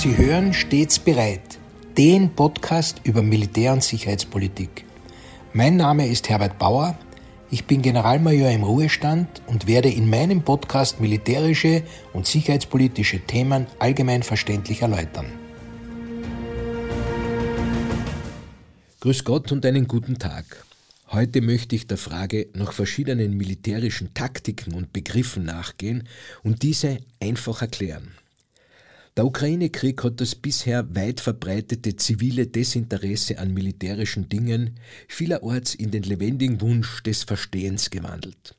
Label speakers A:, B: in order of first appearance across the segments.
A: Sie hören stets bereit, den Podcast über Militär- und Sicherheitspolitik. Mein Name ist Herbert Bauer, ich bin Generalmajor im Ruhestand und werde in meinem Podcast militärische und sicherheitspolitische Themen allgemein verständlich erläutern. Grüß Gott und einen guten Tag. Heute möchte ich der Frage nach verschiedenen militärischen Taktiken und Begriffen nachgehen und diese einfach erklären. Der Ukraine-Krieg hat das bisher weit verbreitete zivile Desinteresse an militärischen Dingen vielerorts in den lebendigen Wunsch des Verstehens gewandelt.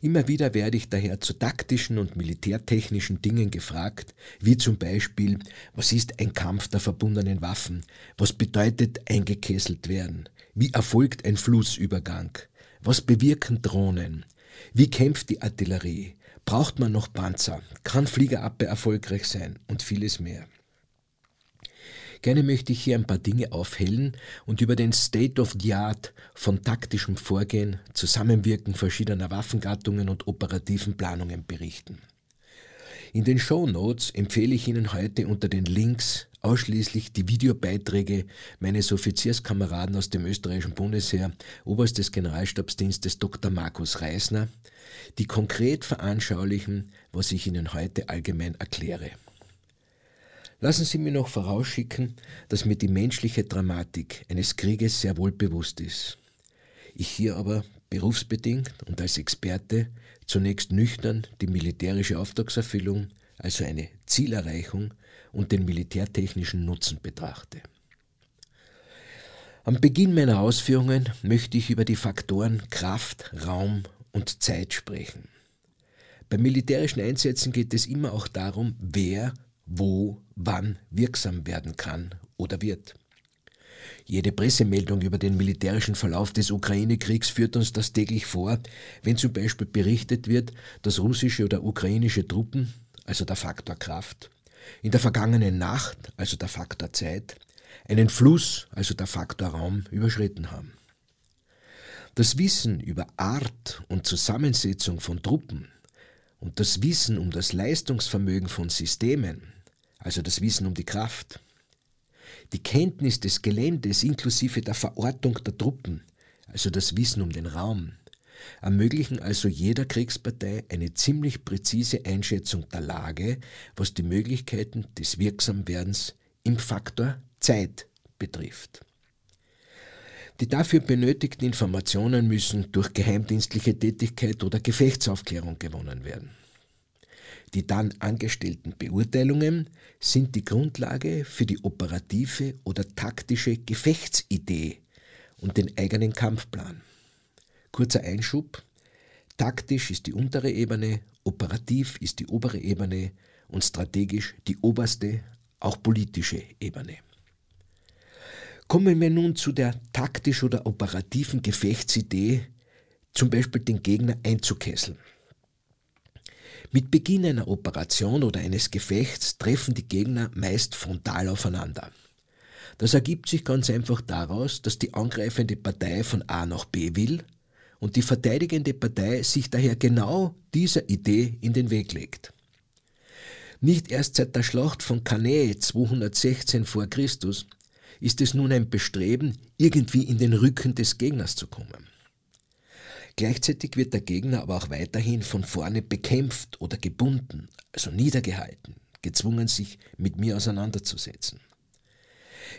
A: Immer wieder werde ich daher zu taktischen und militärtechnischen Dingen gefragt, wie zum Beispiel, was ist ein Kampf der verbundenen Waffen? Was bedeutet eingekesselt werden? Wie erfolgt ein Flussübergang? Was bewirken Drohnen? Wie kämpft die Artillerie? Braucht man noch Panzer? Kann Fliegerabwehr erfolgreich sein? Und vieles mehr. Gerne möchte ich hier ein paar Dinge aufhellen und über den State of the Art von taktischem Vorgehen, Zusammenwirken verschiedener Waffengattungen und operativen Planungen berichten. In den Show Notes empfehle ich Ihnen heute unter den Links ausschließlich die Videobeiträge meines Offizierskameraden aus dem österreichischen Bundesheer, Oberst des Generalstabsdienstes Dr. Markus Reisner, die konkret veranschaulichen, was ich Ihnen heute allgemein erkläre. Lassen Sie mir noch vorausschicken, dass mir die menschliche Dramatik eines Krieges sehr wohl bewusst ist. Ich hier aber berufsbedingt und als Experte zunächst nüchtern die militärische Auftragserfüllung, also eine Zielerreichung und den militärtechnischen Nutzen betrachte. Am Beginn meiner Ausführungen möchte ich über die Faktoren Kraft, Raum und Zeit sprechen. Bei militärischen Einsätzen geht es immer auch darum, wer, wo, wann wirksam werden kann oder wird. Jede Pressemeldung über den militärischen Verlauf des Ukraine-Kriegs führt uns das täglich vor, wenn zum Beispiel berichtet wird, dass russische oder ukrainische Truppen, also der Faktor Kraft, in der vergangenen Nacht, also der Faktor Zeit, einen Fluss, also der Faktor Raum, überschritten haben. Das Wissen über Art und Zusammensetzung von Truppen und das Wissen um das Leistungsvermögen von Systemen, also das Wissen um die Kraft, die Kenntnis des Geländes inklusive der Verortung der Truppen, also das Wissen um den Raum, ermöglichen also jeder Kriegspartei eine ziemlich präzise Einschätzung der Lage, was die Möglichkeiten des Wirksamwerdens im Faktor Zeit betrifft. Die dafür benötigten Informationen müssen durch geheimdienstliche Tätigkeit oder Gefechtsaufklärung gewonnen werden. Die dann angestellten Beurteilungen sind die Grundlage für die operative oder taktische Gefechtsidee und den eigenen Kampfplan. Kurzer Einschub. Taktisch ist die untere Ebene, operativ ist die obere Ebene und strategisch die oberste, auch politische Ebene. Kommen wir nun zu der taktisch oder operativen Gefechtsidee, zum Beispiel den Gegner einzukesseln. Mit Beginn einer Operation oder eines Gefechts treffen die Gegner meist frontal aufeinander. Das ergibt sich ganz einfach daraus, dass die angreifende Partei von A nach B will und die verteidigende Partei sich daher genau dieser Idee in den Weg legt. Nicht erst seit der Schlacht von Cannae 216 vor Christus ist es nun ein Bestreben, irgendwie in den Rücken des Gegners zu kommen. Gleichzeitig wird der Gegner aber auch weiterhin von vorne bekämpft oder gebunden, also niedergehalten, gezwungen, sich mit mir auseinanderzusetzen.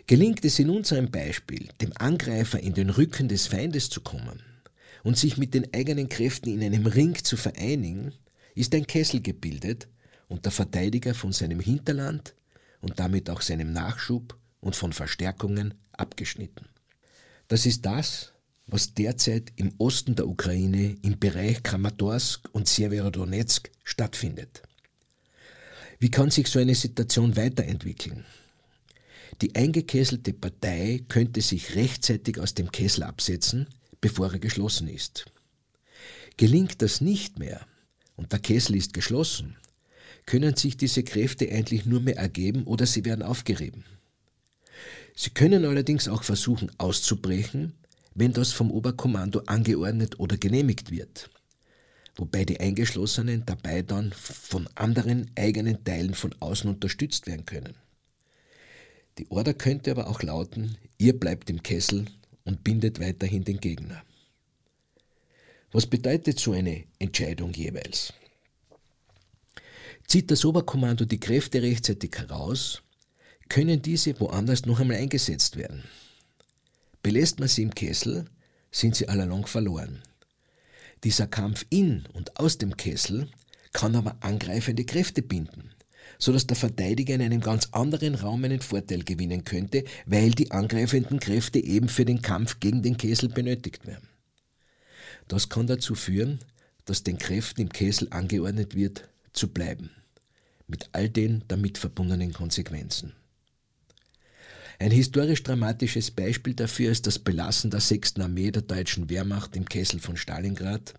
A: Gelingt es in unserem Beispiel, dem Angreifer in den Rücken des Feindes zu kommen und sich mit den eigenen Kräften in einem Ring zu vereinigen, ist ein Kessel gebildet und der Verteidiger von seinem Hinterland und damit auch seinem Nachschub und von Verstärkungen abgeschnitten. Das ist das, was derzeit im Osten der Ukraine im Bereich Kramatorsk und Severodonetsk stattfindet. Wie kann sich so eine Situation weiterentwickeln? Die eingekesselte Partei könnte sich rechtzeitig aus dem Kessel absetzen, bevor er geschlossen ist. Gelingt das nicht mehr und der Kessel ist geschlossen, können sich diese Kräfte eigentlich nur mehr ergeben oder sie werden aufgerieben. Sie können allerdings auch versuchen auszubrechen, wenn das vom Oberkommando angeordnet oder genehmigt wird wobei die Eingeschlossenen dabei dann von anderen eigenen Teilen von außen unterstützt werden können. Die Order könnte aber auch lauten, ihr bleibt im Kessel und bindet weiterhin den Gegner. Was bedeutet so eine Entscheidung jeweils? Zieht das Oberkommando die Kräfte rechtzeitig heraus, können diese woanders noch einmal eingesetzt werden. Belässt man sie im Kessel, sind sie allalong verloren. Dieser Kampf in und aus dem Kessel kann aber angreifende Kräfte binden, so dass der Verteidiger in einem ganz anderen Raum einen Vorteil gewinnen könnte, weil die angreifenden Kräfte eben für den Kampf gegen den Kessel benötigt werden. Das kann dazu führen, dass den Kräften im Kessel angeordnet wird, zu bleiben, mit all den damit verbundenen Konsequenzen. Ein historisch dramatisches Beispiel dafür ist das Belassen der 6. Armee der deutschen Wehrmacht im Kessel von Stalingrad,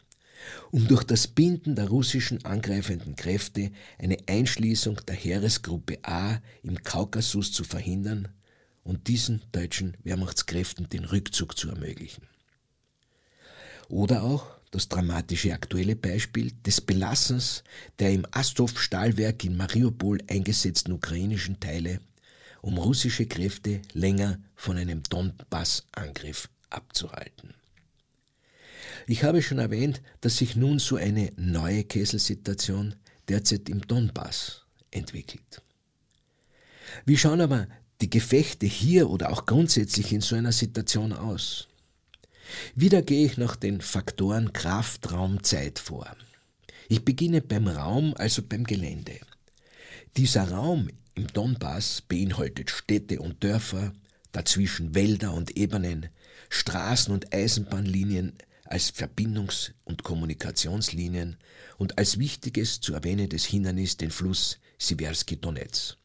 A: um durch das Binden der russischen angreifenden Kräfte eine Einschließung der Heeresgruppe A im Kaukasus zu verhindern und diesen deutschen Wehrmachtskräften den Rückzug zu ermöglichen. Oder auch das dramatische aktuelle Beispiel des Belassens der im Astov-Stahlwerk in Mariupol eingesetzten ukrainischen Teile um russische Kräfte länger von einem Donbass-Angriff abzuhalten. Ich habe schon erwähnt, dass sich nun so eine neue Kesselsituation derzeit im Donbass entwickelt. Wie schauen aber die Gefechte hier oder auch grundsätzlich in so einer Situation aus? Wieder gehe ich nach den Faktoren Kraft, Raum, Zeit vor. Ich beginne beim Raum, also beim Gelände. Dieser Raum im Donbass beinhaltet Städte und Dörfer, dazwischen Wälder und Ebenen, Straßen und Eisenbahnlinien als Verbindungs- und Kommunikationslinien und als wichtiges zu erwähnendes Hindernis den Fluss Siversky Donetsk.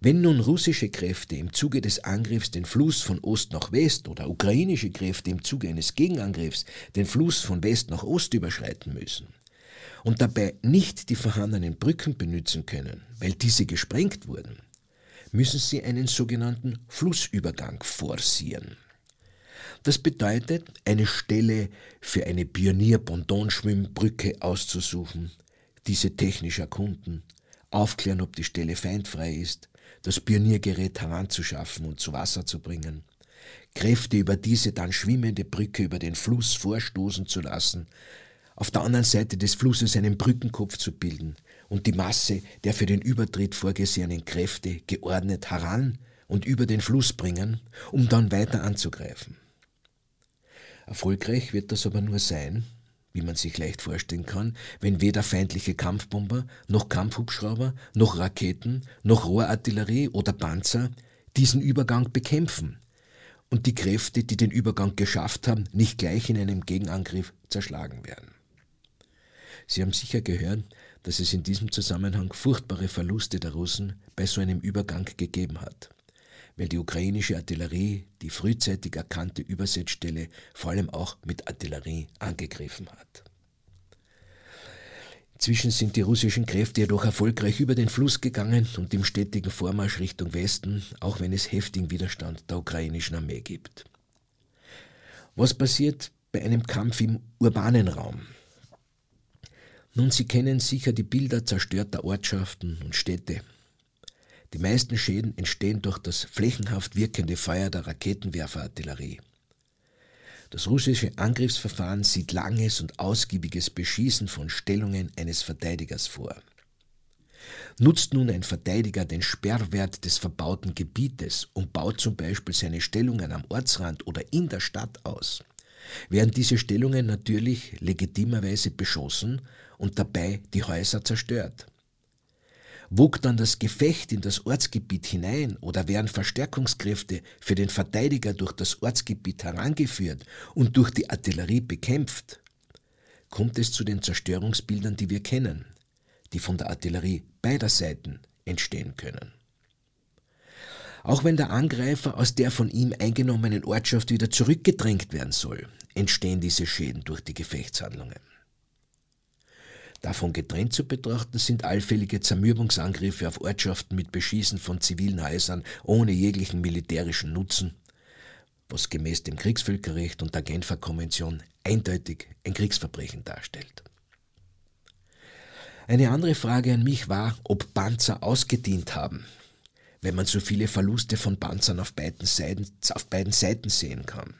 A: Wenn nun russische Kräfte im Zuge des Angriffs den Fluss von Ost nach West oder ukrainische Kräfte im Zuge eines Gegenangriffs den Fluss von West nach Ost überschreiten müssen, und dabei nicht die vorhandenen Brücken benutzen können, weil diese gesprengt wurden, müssen sie einen sogenannten Flussübergang forcieren. Das bedeutet, eine Stelle für eine Pionier-Pontonschwimmbrücke auszusuchen, diese technisch erkunden, aufklären, ob die Stelle feindfrei ist, das Pioniergerät heranzuschaffen und zu Wasser zu bringen, Kräfte über diese dann schwimmende Brücke über den Fluss vorstoßen zu lassen, auf der anderen Seite des Flusses einen Brückenkopf zu bilden und die Masse der für den Übertritt vorgesehenen Kräfte geordnet heran und über den Fluss bringen, um dann weiter anzugreifen. Erfolgreich wird das aber nur sein, wie man sich leicht vorstellen kann, wenn weder feindliche Kampfbomber, noch Kampfhubschrauber, noch Raketen, noch Rohrartillerie oder Panzer diesen Übergang bekämpfen und die Kräfte, die den Übergang geschafft haben, nicht gleich in einem Gegenangriff zerschlagen werden. Sie haben sicher gehört, dass es in diesem Zusammenhang furchtbare Verluste der Russen bei so einem Übergang gegeben hat, weil die ukrainische Artillerie die frühzeitig erkannte Übersetzstelle vor allem auch mit Artillerie angegriffen hat. Inzwischen sind die russischen Kräfte jedoch erfolgreich über den Fluss gegangen und im stetigen Vormarsch Richtung Westen, auch wenn es heftigen Widerstand der ukrainischen Armee gibt. Was passiert bei einem Kampf im urbanen Raum? Nun, Sie kennen sicher die Bilder zerstörter Ortschaften und Städte. Die meisten Schäden entstehen durch das flächenhaft wirkende Feuer der Raketenwerferartillerie. Das russische Angriffsverfahren sieht langes und ausgiebiges Beschießen von Stellungen eines Verteidigers vor. Nutzt nun ein Verteidiger den Sperrwert des verbauten Gebietes und baut zum Beispiel seine Stellungen am Ortsrand oder in der Stadt aus, werden diese Stellungen natürlich legitimerweise beschossen und dabei die Häuser zerstört. Wog dann das Gefecht in das Ortsgebiet hinein oder werden Verstärkungskräfte für den Verteidiger durch das Ortsgebiet herangeführt und durch die Artillerie bekämpft, kommt es zu den Zerstörungsbildern, die wir kennen, die von der Artillerie beider Seiten entstehen können. Auch wenn der Angreifer aus der von ihm eingenommenen Ortschaft wieder zurückgedrängt werden soll, entstehen diese Schäden durch die Gefechtshandlungen. Davon getrennt zu betrachten sind allfällige Zermürbungsangriffe auf Ortschaften mit Beschießen von zivilen Häusern ohne jeglichen militärischen Nutzen, was gemäß dem Kriegsvölkerrecht und der Genfer Konvention eindeutig ein Kriegsverbrechen darstellt. Eine andere Frage an mich war, ob Panzer ausgedient haben, wenn man so viele Verluste von Panzern auf beiden Seiten, auf beiden Seiten sehen kann.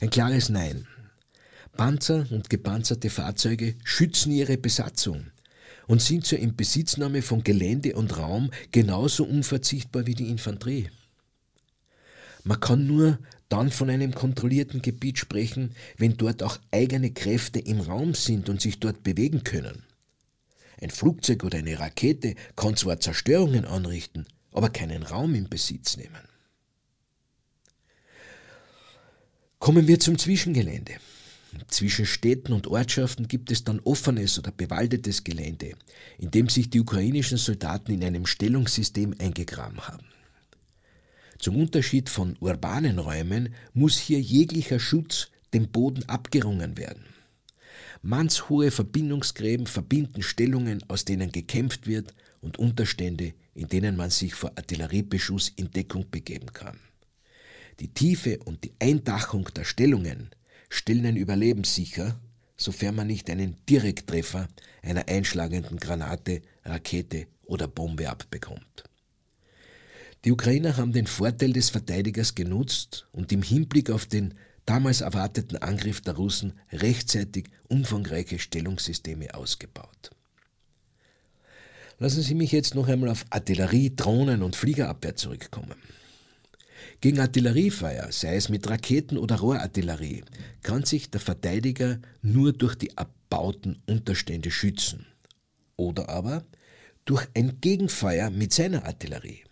A: Ein klares Nein. Panzer und gepanzerte Fahrzeuge schützen ihre Besatzung und sind zur Inbesitznahme von Gelände und Raum genauso unverzichtbar wie die Infanterie. Man kann nur dann von einem kontrollierten Gebiet sprechen, wenn dort auch eigene Kräfte im Raum sind und sich dort bewegen können. Ein Flugzeug oder eine Rakete kann zwar Zerstörungen anrichten, aber keinen Raum in Besitz nehmen. Kommen wir zum Zwischengelände. Zwischen Städten und Ortschaften gibt es dann offenes oder bewaldetes Gelände, in dem sich die ukrainischen Soldaten in einem Stellungssystem eingegraben haben. Zum Unterschied von urbanen Räumen muss hier jeglicher Schutz dem Boden abgerungen werden. Mannshohe Verbindungsgräben verbinden Stellungen, aus denen gekämpft wird, und Unterstände, in denen man sich vor Artilleriebeschuss in Deckung begeben kann. Die Tiefe und die Eindachung der Stellungen stellen ein Überleben sicher, sofern man nicht einen Direkttreffer einer einschlagenden Granate, Rakete oder Bombe abbekommt. Die Ukrainer haben den Vorteil des Verteidigers genutzt und im Hinblick auf den damals erwarteten Angriff der Russen rechtzeitig umfangreiche Stellungssysteme ausgebaut. Lassen Sie mich jetzt noch einmal auf Artillerie, Drohnen und Fliegerabwehr zurückkommen. Gegen Artilleriefeuer, sei es mit Raketen oder Rohrartillerie, kann sich der Verteidiger nur durch die erbauten Unterstände schützen. Oder aber durch ein Gegenfeuer mit seiner Artillerie.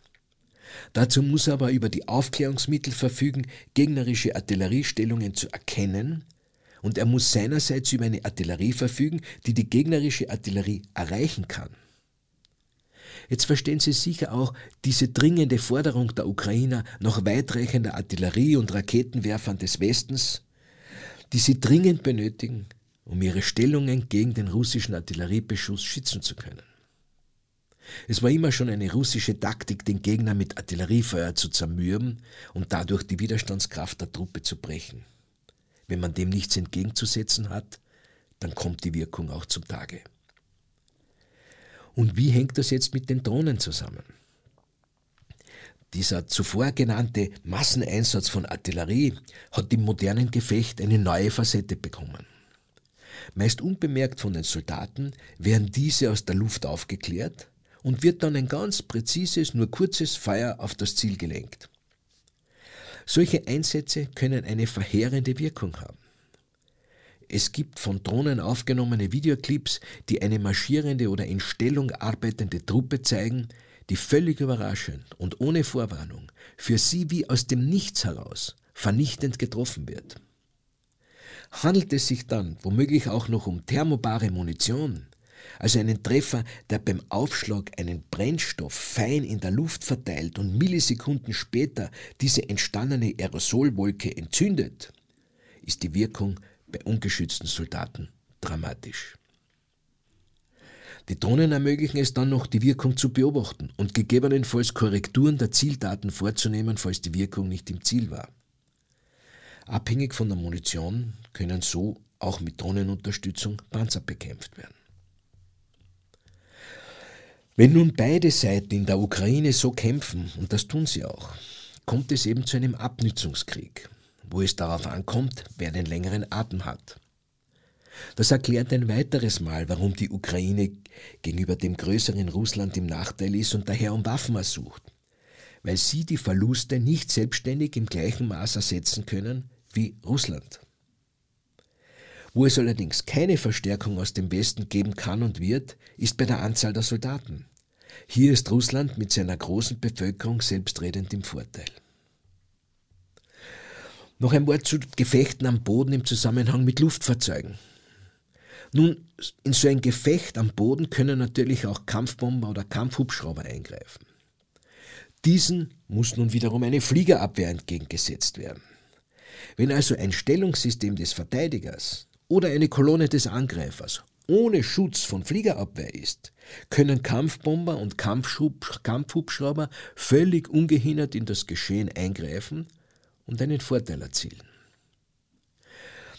A: Dazu muss er aber über die Aufklärungsmittel verfügen, gegnerische Artilleriestellungen zu erkennen, und er muss seinerseits über eine Artillerie verfügen, die die gegnerische Artillerie erreichen kann. Jetzt verstehen Sie sicher auch diese dringende Forderung der Ukrainer nach weitreichender Artillerie und Raketenwerfern des Westens, die sie dringend benötigen, um ihre Stellungen gegen den russischen Artilleriebeschuss schützen zu können. Es war immer schon eine russische Taktik, den Gegner mit Artilleriefeuer zu zermürben und dadurch die Widerstandskraft der Truppe zu brechen. Wenn man dem nichts entgegenzusetzen hat, dann kommt die Wirkung auch zum Tage. Und wie hängt das jetzt mit den Drohnen zusammen? Dieser zuvor genannte Masseneinsatz von Artillerie hat im modernen Gefecht eine neue Facette bekommen. Meist unbemerkt von den Soldaten werden diese aus der Luft aufgeklärt und wird dann ein ganz präzises, nur kurzes Feuer auf das Ziel gelenkt. Solche Einsätze können eine verheerende Wirkung haben. Es gibt von Drohnen aufgenommene Videoclips, die eine marschierende oder in Stellung arbeitende Truppe zeigen, die völlig überraschend und ohne Vorwarnung für sie wie aus dem Nichts heraus vernichtend getroffen wird. Handelt es sich dann womöglich auch noch um thermobare Munition, also einen Treffer, der beim Aufschlag einen Brennstoff fein in der Luft verteilt und Millisekunden später diese entstandene Aerosolwolke entzündet, ist die Wirkung bei ungeschützten Soldaten dramatisch. Die Drohnen ermöglichen es dann noch, die Wirkung zu beobachten und gegebenenfalls Korrekturen der Zieldaten vorzunehmen, falls die Wirkung nicht im Ziel war. Abhängig von der Munition können so auch mit Drohnenunterstützung Panzer bekämpft werden. Wenn nun beide Seiten in der Ukraine so kämpfen, und das tun sie auch, kommt es eben zu einem Abnützungskrieg, wo es darauf ankommt, wer den längeren Atem hat. Das erklärt ein weiteres Mal, warum die Ukraine gegenüber dem größeren Russland im Nachteil ist und daher um Waffen ersucht. Weil sie die Verluste nicht selbstständig im gleichen Maß ersetzen können wie Russland. Wo es allerdings keine Verstärkung aus dem Westen geben kann und wird, ist bei der Anzahl der Soldaten. Hier ist Russland mit seiner großen Bevölkerung selbstredend im Vorteil. Noch ein Wort zu Gefechten am Boden im Zusammenhang mit Luftfahrzeugen. Nun, in so ein Gefecht am Boden können natürlich auch Kampfbomber oder Kampfhubschrauber eingreifen. Diesen muss nun wiederum eine Fliegerabwehr entgegengesetzt werden. Wenn also ein Stellungssystem des Verteidigers oder eine Kolonne des Angreifers ohne Schutz von Fliegerabwehr ist, können Kampfbomber und Kampfhubschrauber völlig ungehindert in das Geschehen eingreifen und einen Vorteil erzielen.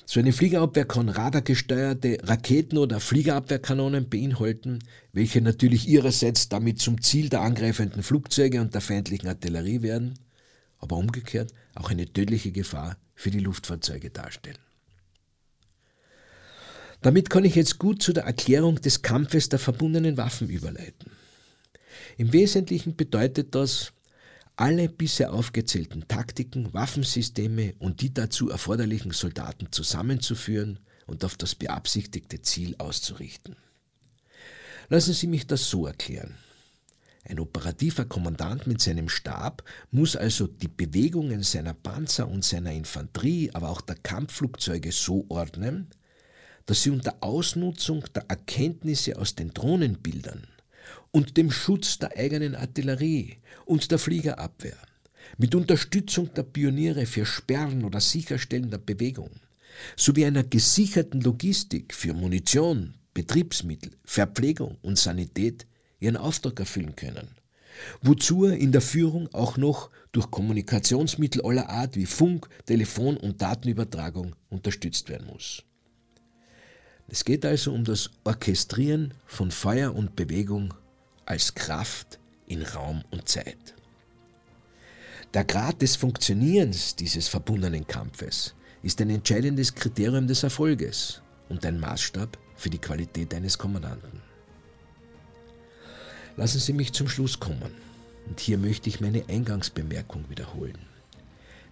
A: So eine Fliegerabwehr kann radargesteuerte Raketen oder Fliegerabwehrkanonen beinhalten, welche natürlich ihrerseits damit zum Ziel der angreifenden Flugzeuge und der feindlichen Artillerie werden, aber umgekehrt auch eine tödliche Gefahr für die Luftfahrzeuge darstellen. Damit kann ich jetzt gut zu der Erklärung des Kampfes der verbundenen Waffen überleiten. Im Wesentlichen bedeutet das, alle bisher aufgezählten Taktiken, Waffensysteme und die dazu erforderlichen Soldaten zusammenzuführen und auf das beabsichtigte Ziel auszurichten. Lassen Sie mich das so erklären. Ein operativer Kommandant mit seinem Stab muss also die Bewegungen seiner Panzer und seiner Infanterie, aber auch der Kampfflugzeuge so ordnen, dass sie unter Ausnutzung der Erkenntnisse aus den Drohnenbildern und dem Schutz der eigenen Artillerie und der Fliegerabwehr, mit Unterstützung der Pioniere für Sperren oder Sicherstellen der Bewegung, sowie einer gesicherten Logistik für Munition, Betriebsmittel, Verpflegung und Sanität ihren Auftrag erfüllen können, wozu er in der Führung auch noch durch Kommunikationsmittel aller Art wie Funk, Telefon und Datenübertragung unterstützt werden muss. Es geht also um das Orchestrieren von Feuer und Bewegung als Kraft in Raum und Zeit. Der Grad des Funktionierens dieses verbundenen Kampfes ist ein entscheidendes Kriterium des Erfolges und ein Maßstab für die Qualität eines Kommandanten. Lassen Sie mich zum Schluss kommen, und hier möchte ich meine Eingangsbemerkung wiederholen,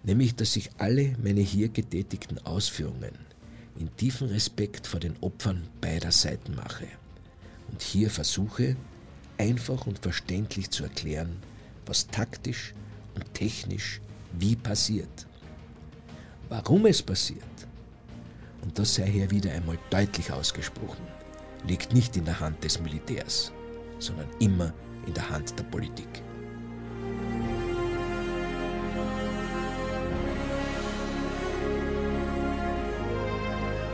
A: nämlich dass ich alle meine hier getätigten Ausführungen in tiefen Respekt vor den Opfern beider Seiten mache und hier versuche, einfach und verständlich zu erklären, was taktisch und technisch wie passiert. Warum es passiert, und das sei hier wieder einmal deutlich ausgesprochen, liegt nicht in der Hand des Militärs, sondern immer in der Hand der Politik.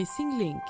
B: Missing Link